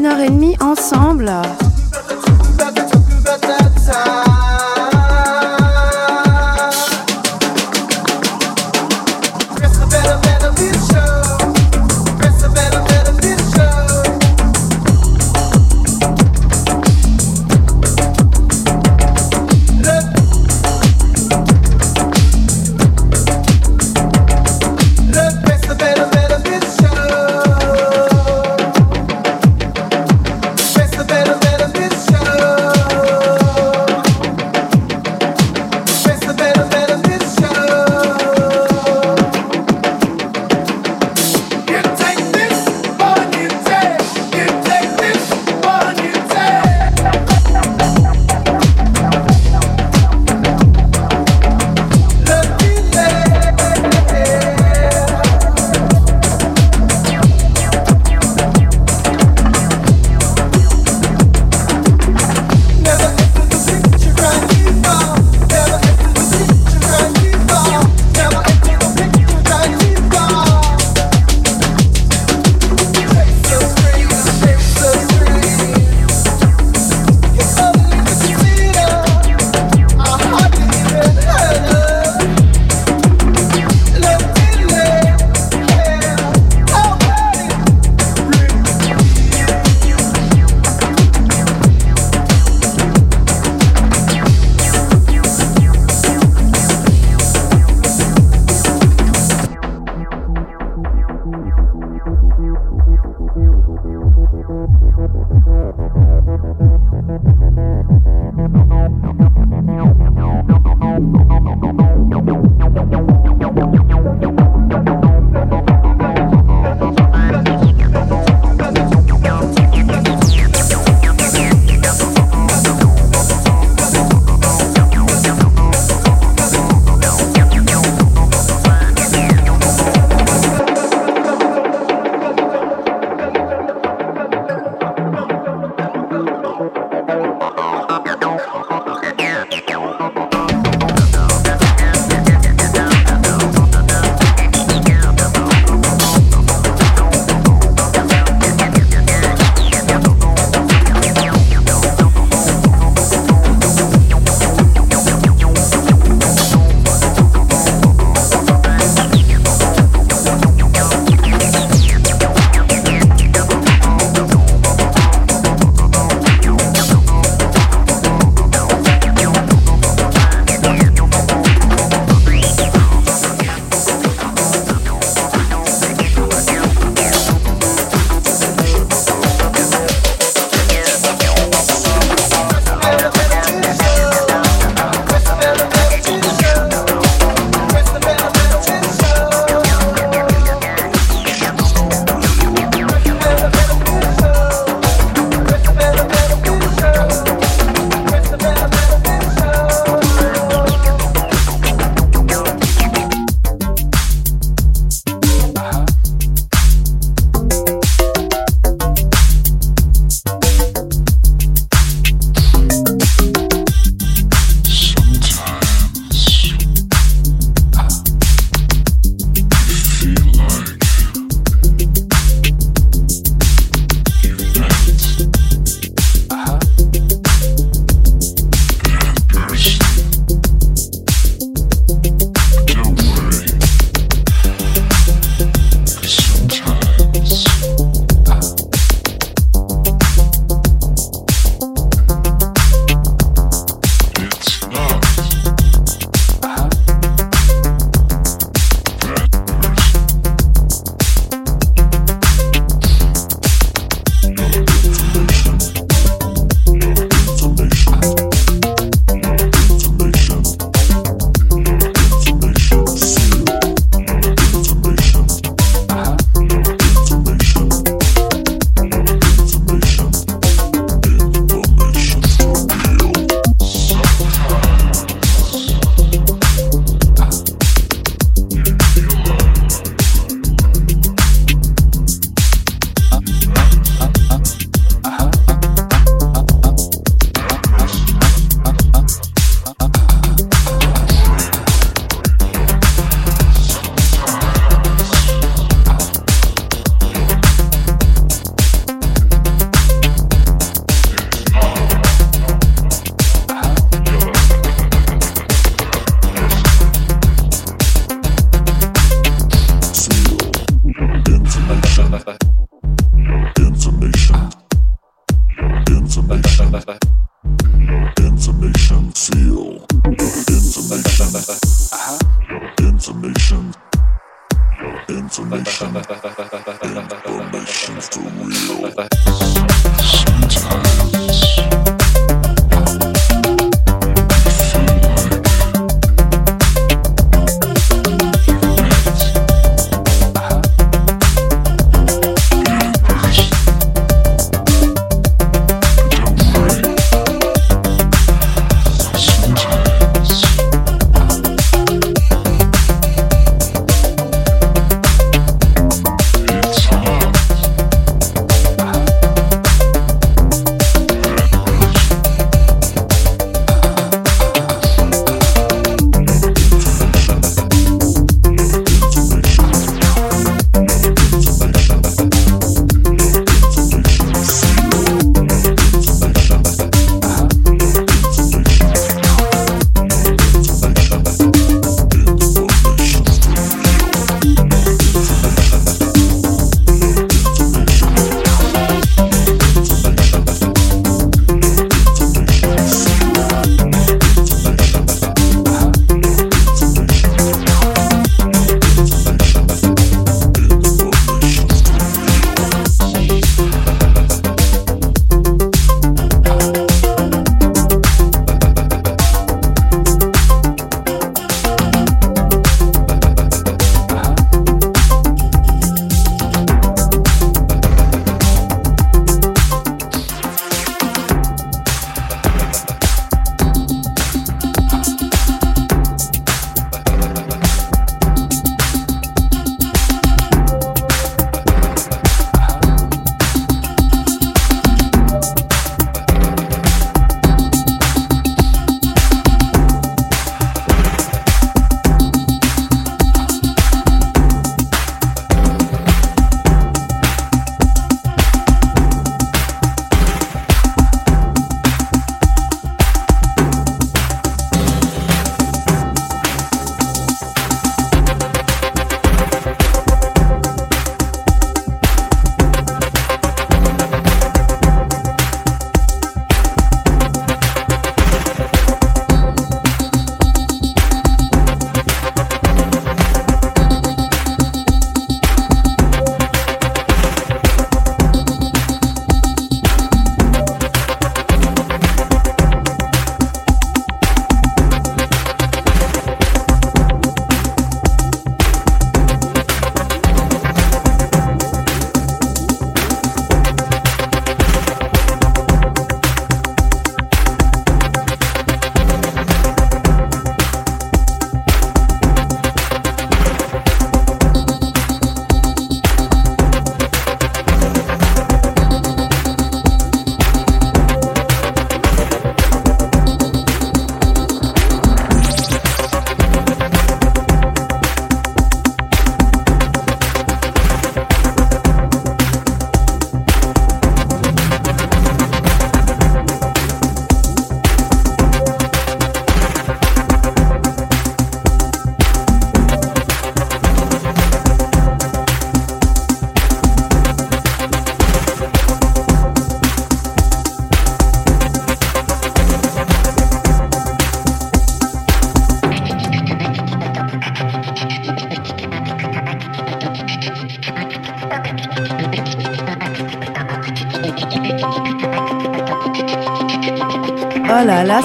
une heure et demie ensemble.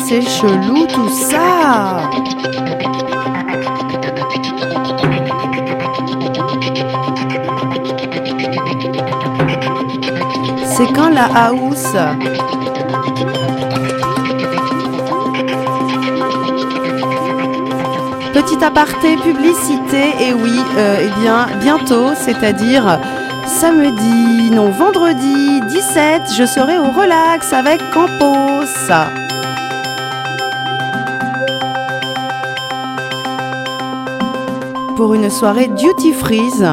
C'est chelou tout ça C'est quand la house? Petit aparté publicité, et oui, euh, eh bien bientôt, c'est-à-dire samedi, non vendredi 17, je serai au relax avec Campos. Pour une soirée duty freeze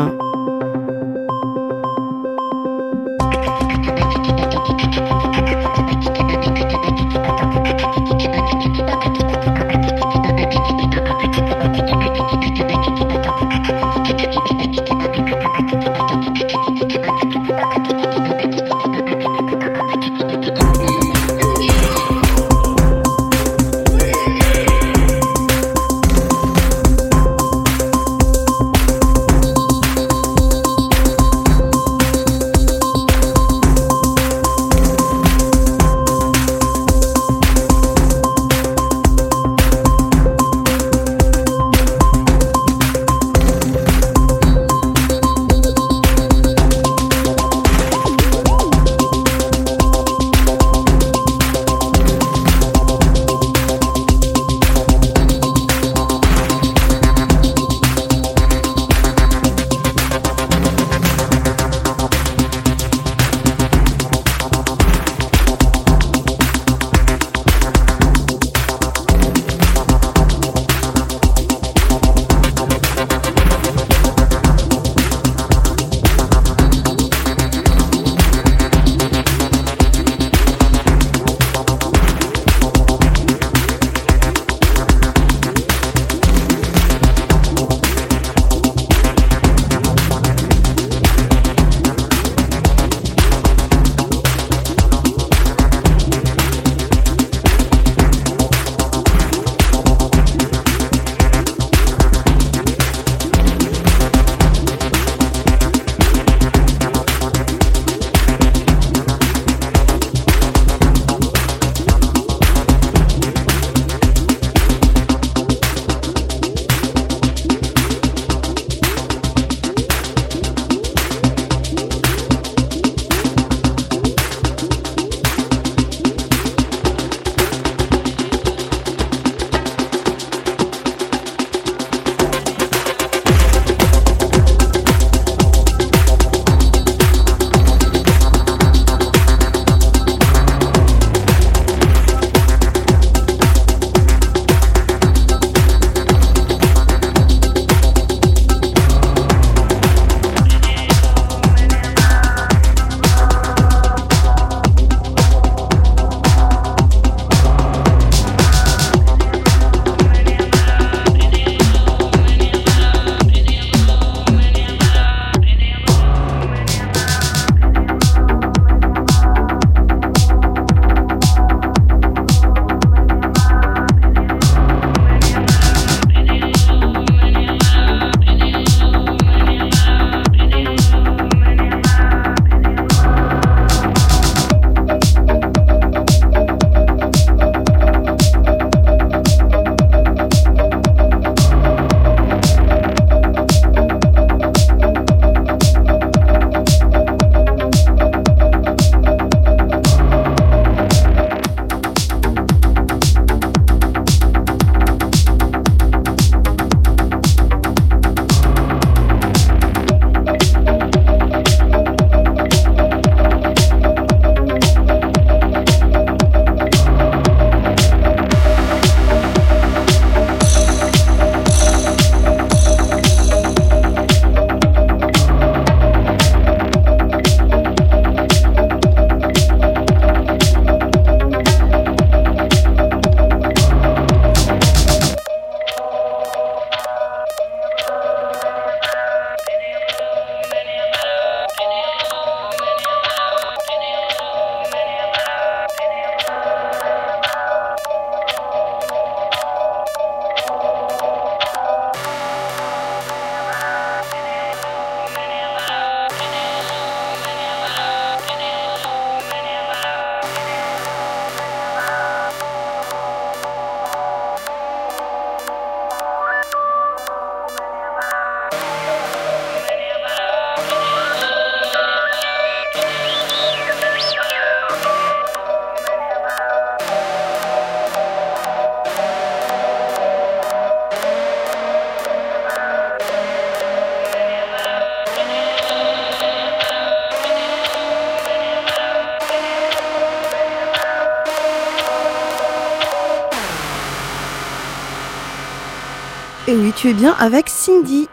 Tu es bien avec Cindy.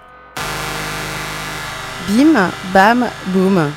Bim, bam, boum.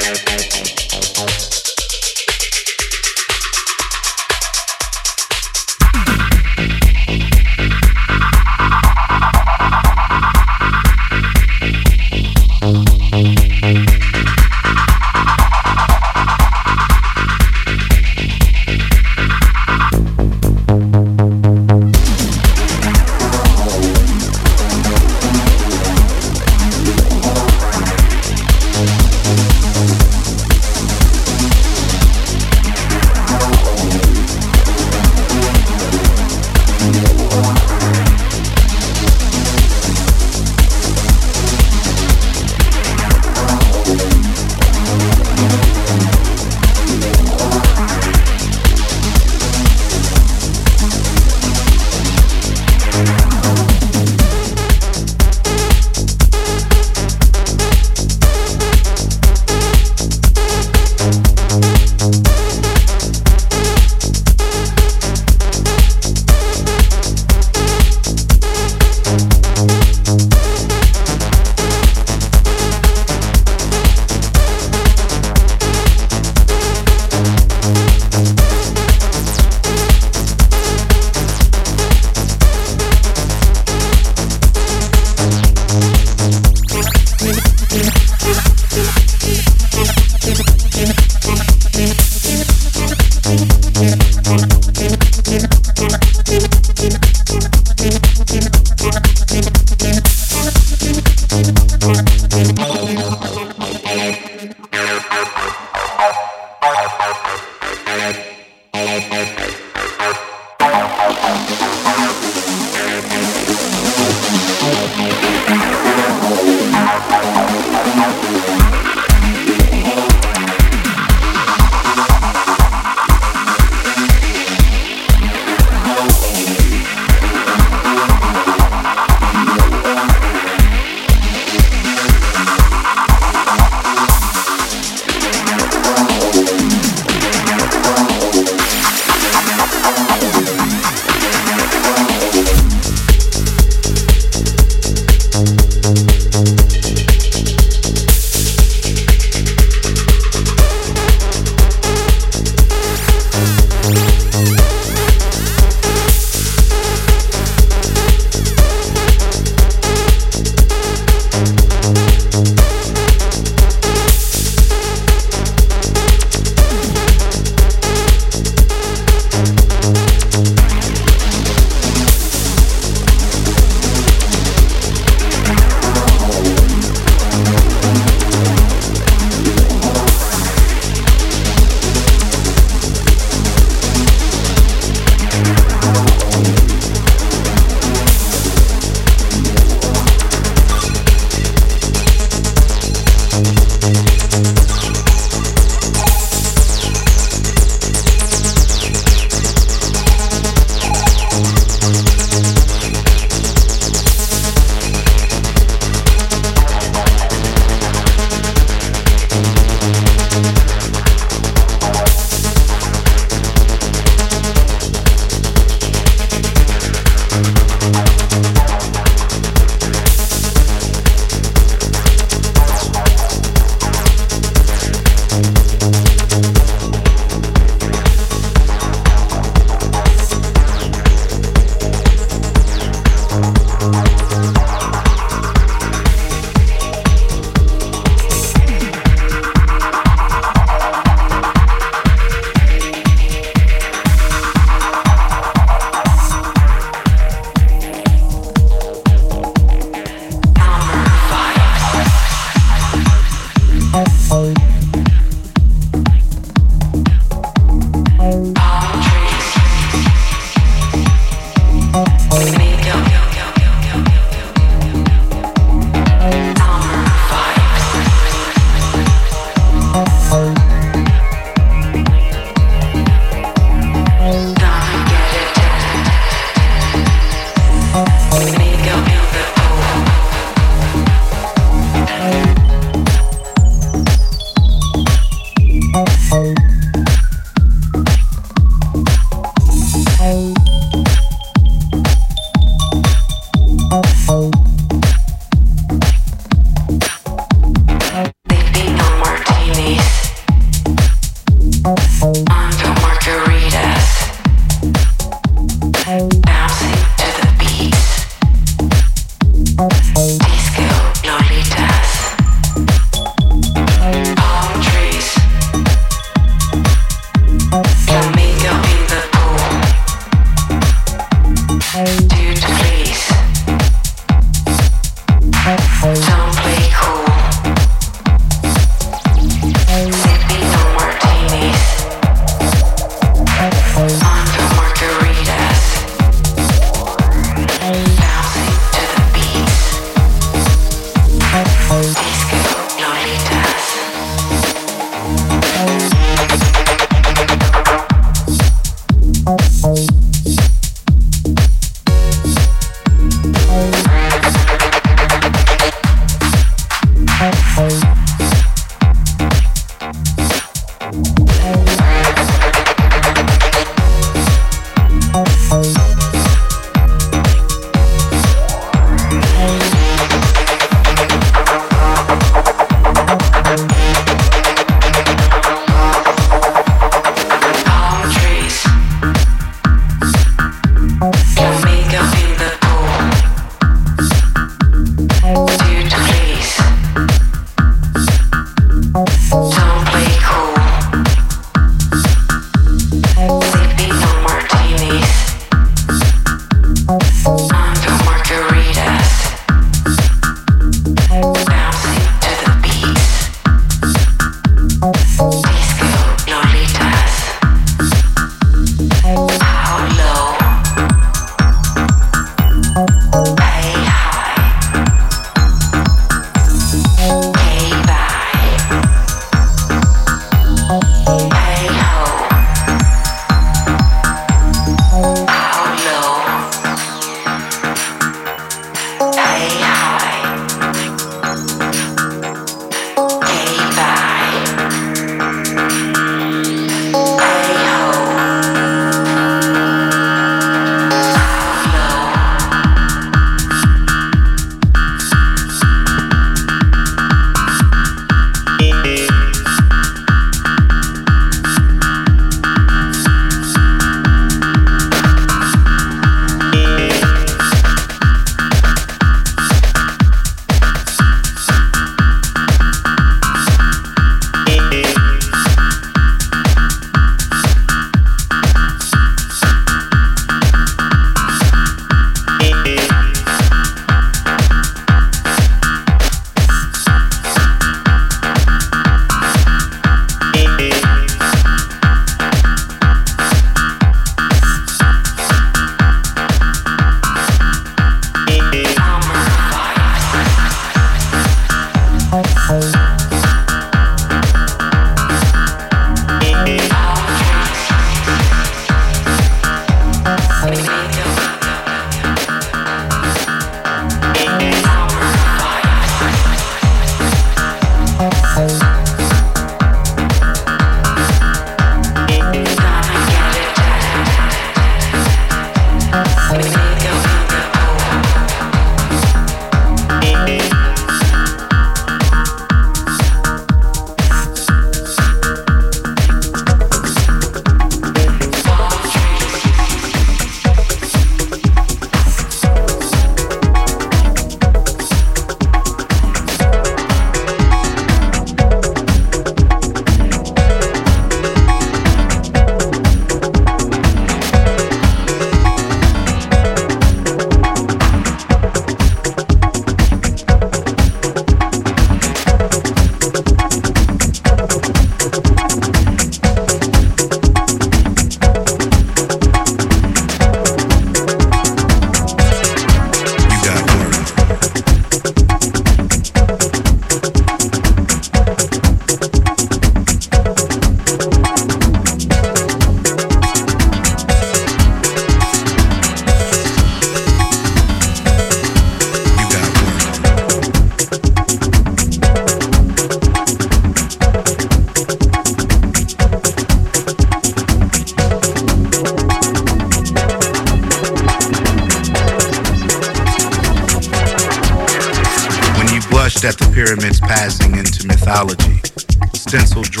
Y se evapora,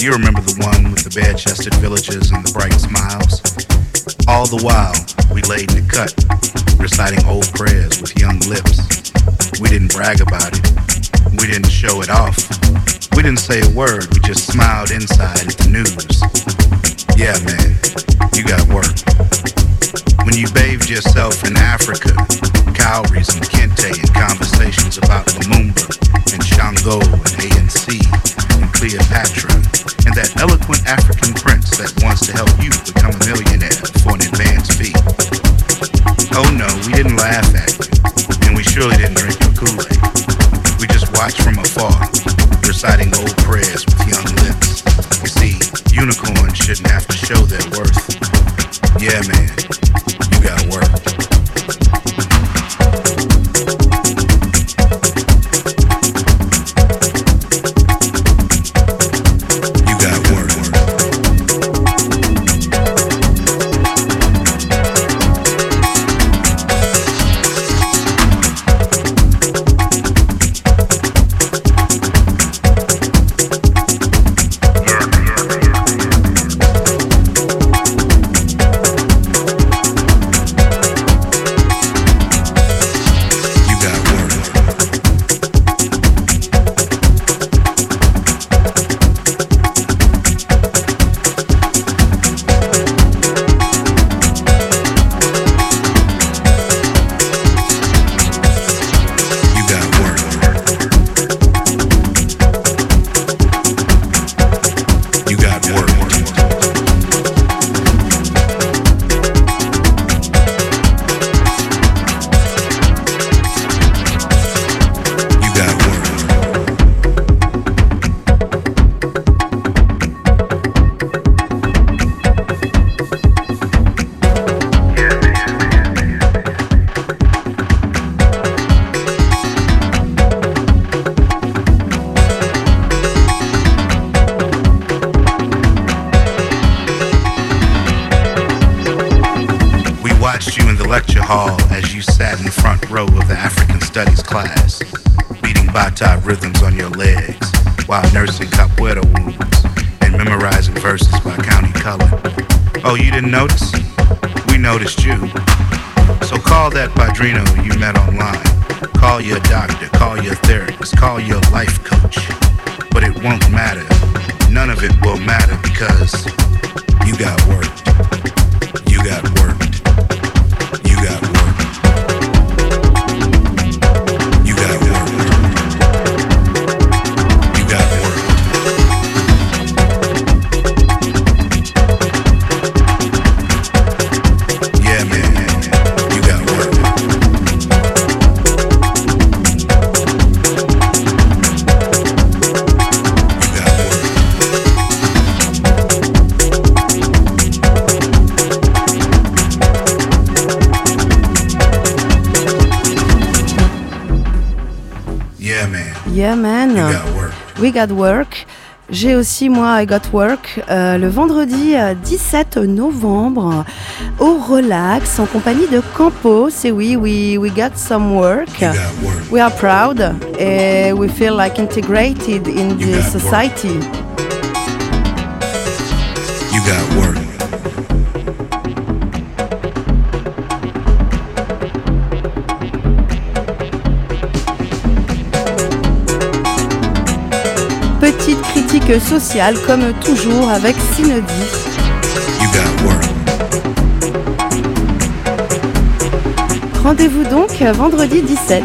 You remember the one with the bare-chested villagers and the bright smiles? All the while, we laid in the cut, reciting old prayers with young lips. We didn't brag about it. We didn't show it off. We didn't say a word. We just smiled inside at the news. Yeah, man, you got work. When you bathed yourself in Africa, cowries and kente and conversations about Lumumba and Shango and ANC and Cleopatra and that eloquent African prince that wants to help you become a millionaire for an advance fee. Oh no, we didn't laugh at you, and we surely didn't drink your Kool-Aid. We just watched from afar, reciting old prayers with young lips. You see, unicorns shouldn't have to show their worth. Yeah, man, the lecture hall as you sat in the front row of the African Studies class, beating Bata rhythms on your legs while nursing capoeira wounds and memorizing verses by county color. Oh, you didn't notice? We noticed you. So call that padrino you met online. Call your doctor, call your therapist, call your life coach. But it won't matter. None of it will matter because you got work. You got work. Yeah, man. You got work. We got work. J'ai aussi, moi, I got work, euh, le vendredi euh, 17 novembre au Relax en compagnie de Campo. C'est oui, we, we got some work. You got work. We are proud and we feel like integrated in You the work. Petite critique sociale comme toujours avec work. Rendez-vous donc vendredi 17.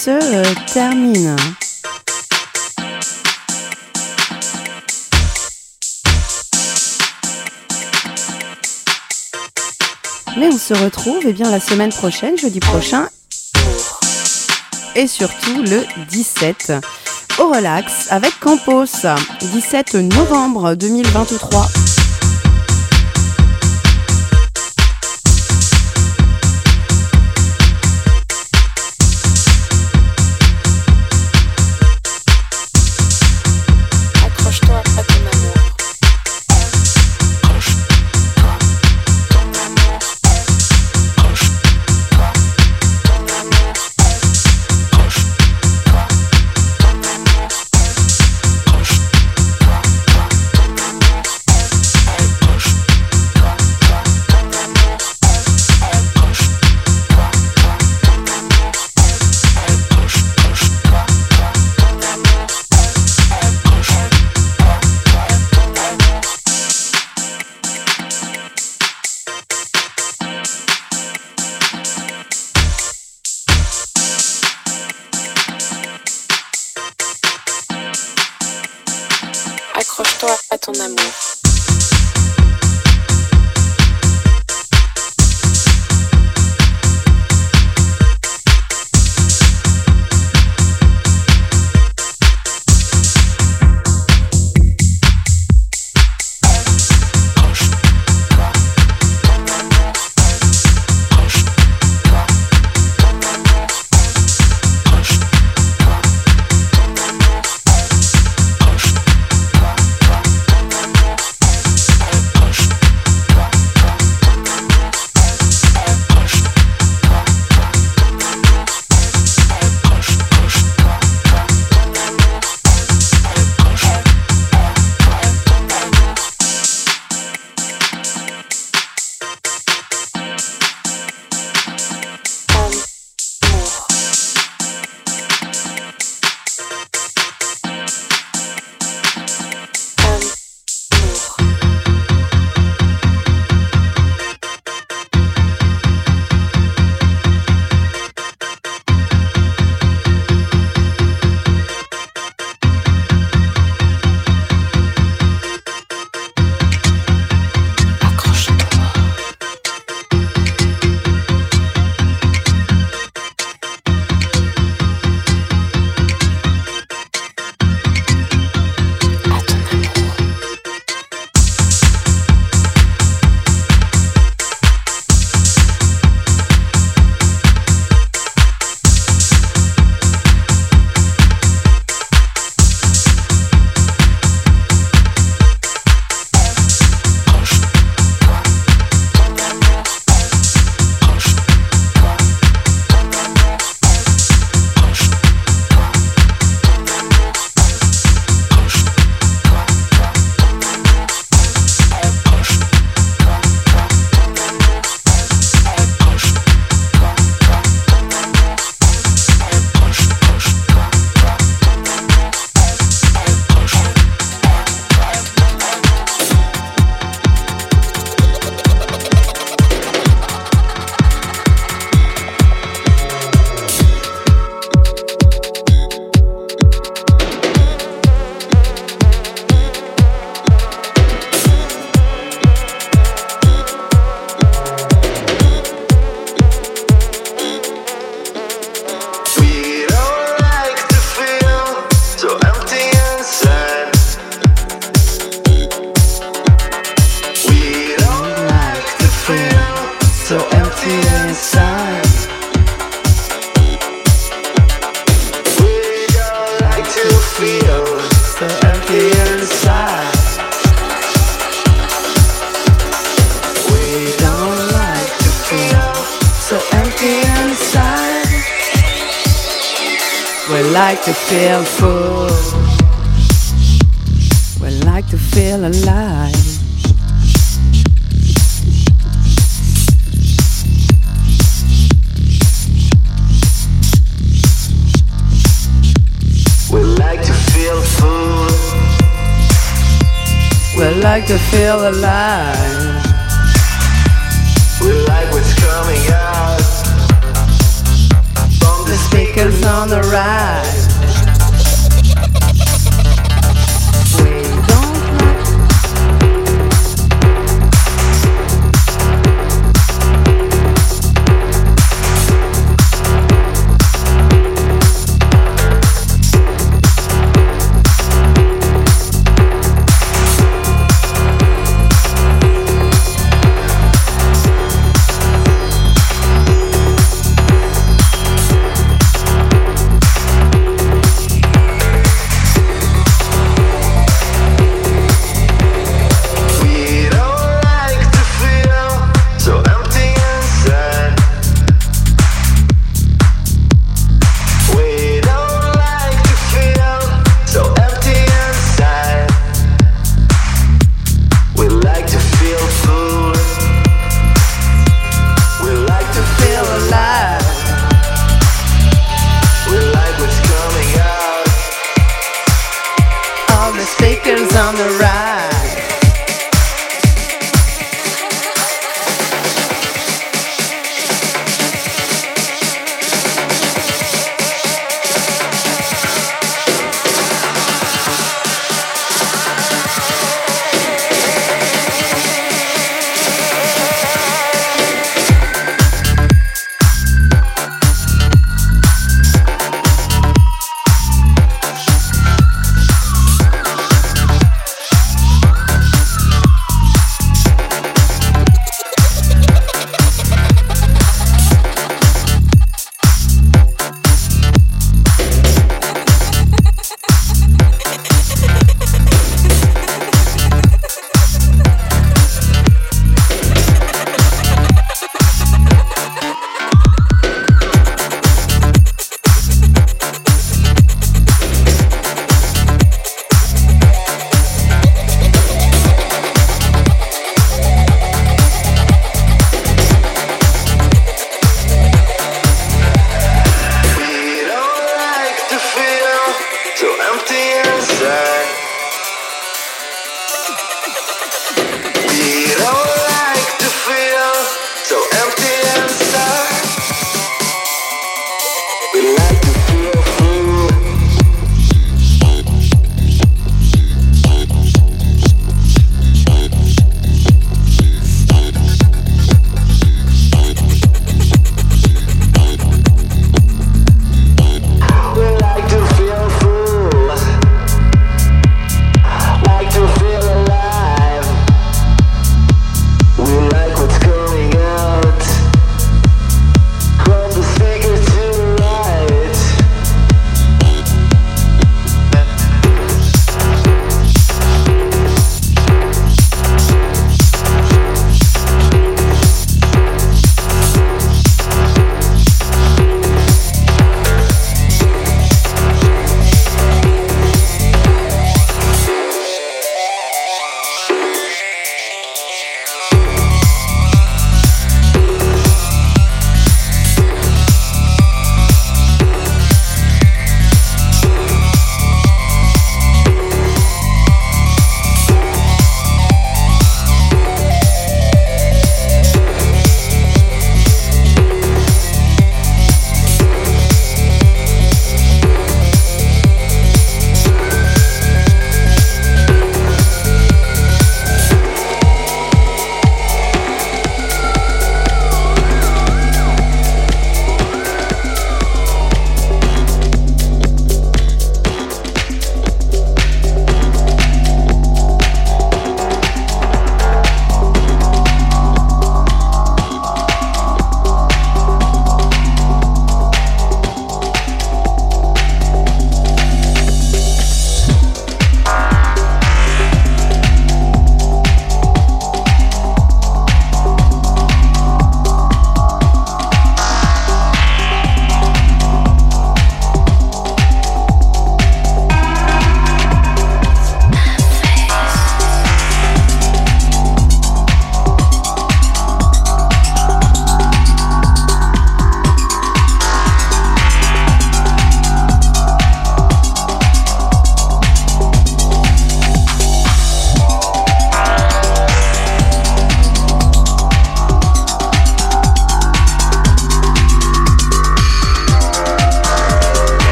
Se termine. Mais on se retrouve et eh bien, la semaine prochaine, jeudi prochain, et surtout le 17 au relax avec Campos, 17 novembre 2023.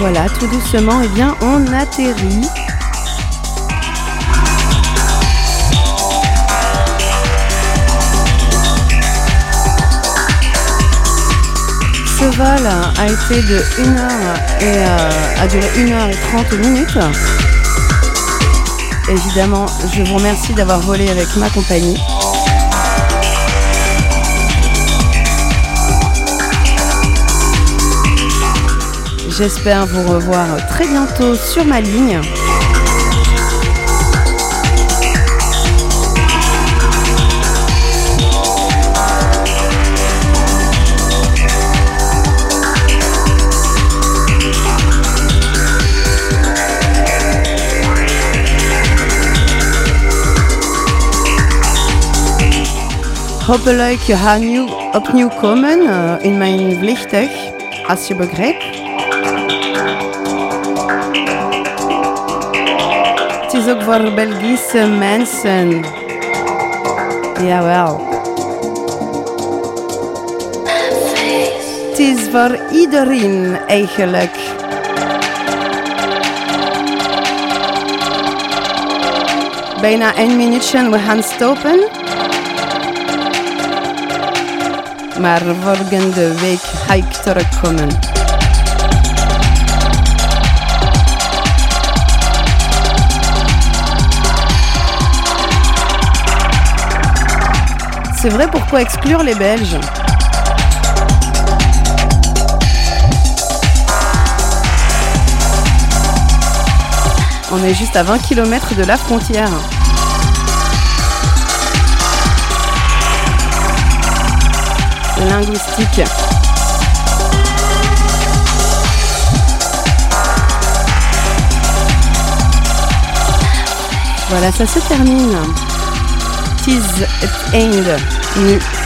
Voilà, tout doucement, eh bien, on atterrit. Ce vol a été de 1 heure et euh, a duré 1 heure et 30 minutes. Évidemment, je vous remercie d'avoir volé avec ma compagnie. J'espère vous revoir très bientôt sur ma ligne. Hopelijk ga nu opnieuw komen uh, in mijn vliegtuig, als je begrijpt. Is ook voor Belgische mensen. Jawel. Het is voor iedereen eigenlijk. Bijna een minuutje we gaan stoppen. Maar volgende week ga ik terugkomen. C'est vrai, pourquoi exclure les Belges On est juste à 20 km de la frontière. Linguistique. Voilà, ça se termine. Tis et end.